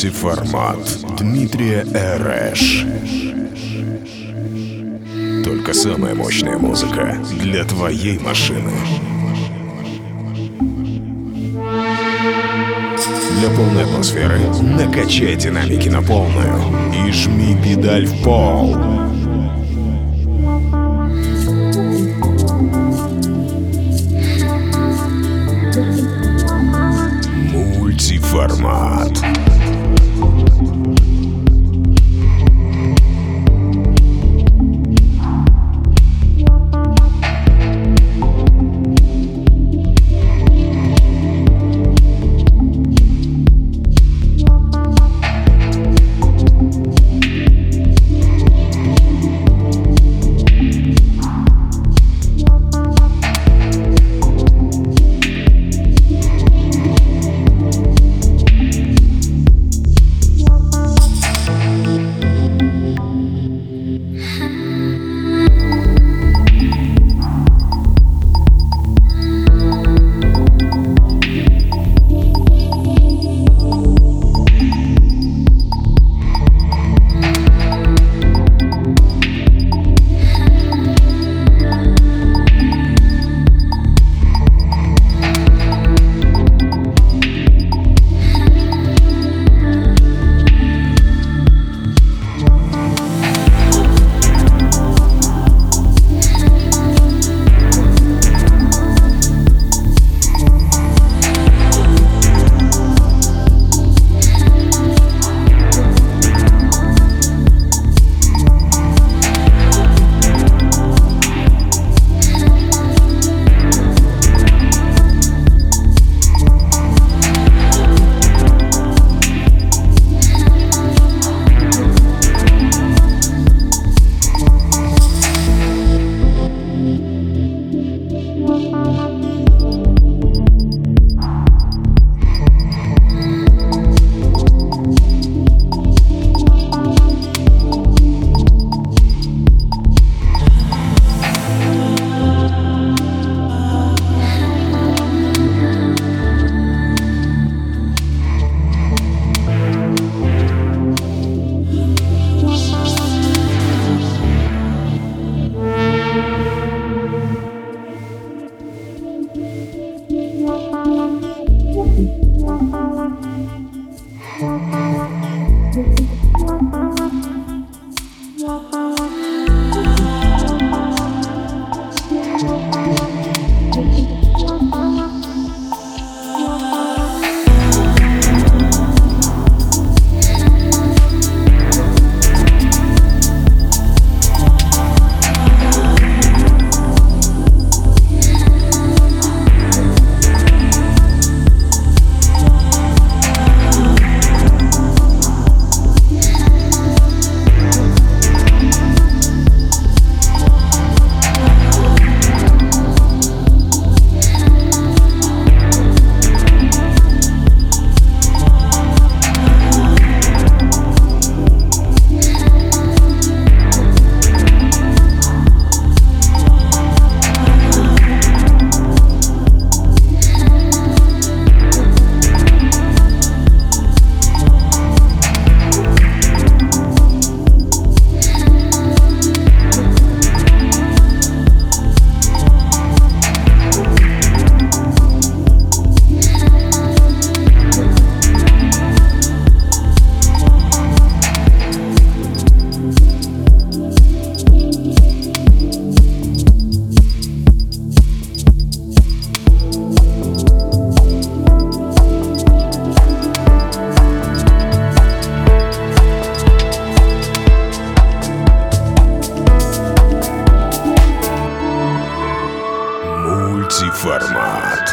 Мультиформат Дмитрия Эрэш. Только самая мощная музыка для твоей машины. Для полной атмосферы накачай динамики на полную и жми педаль в пол. Мультиформат. Мультиформат.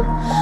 Oh.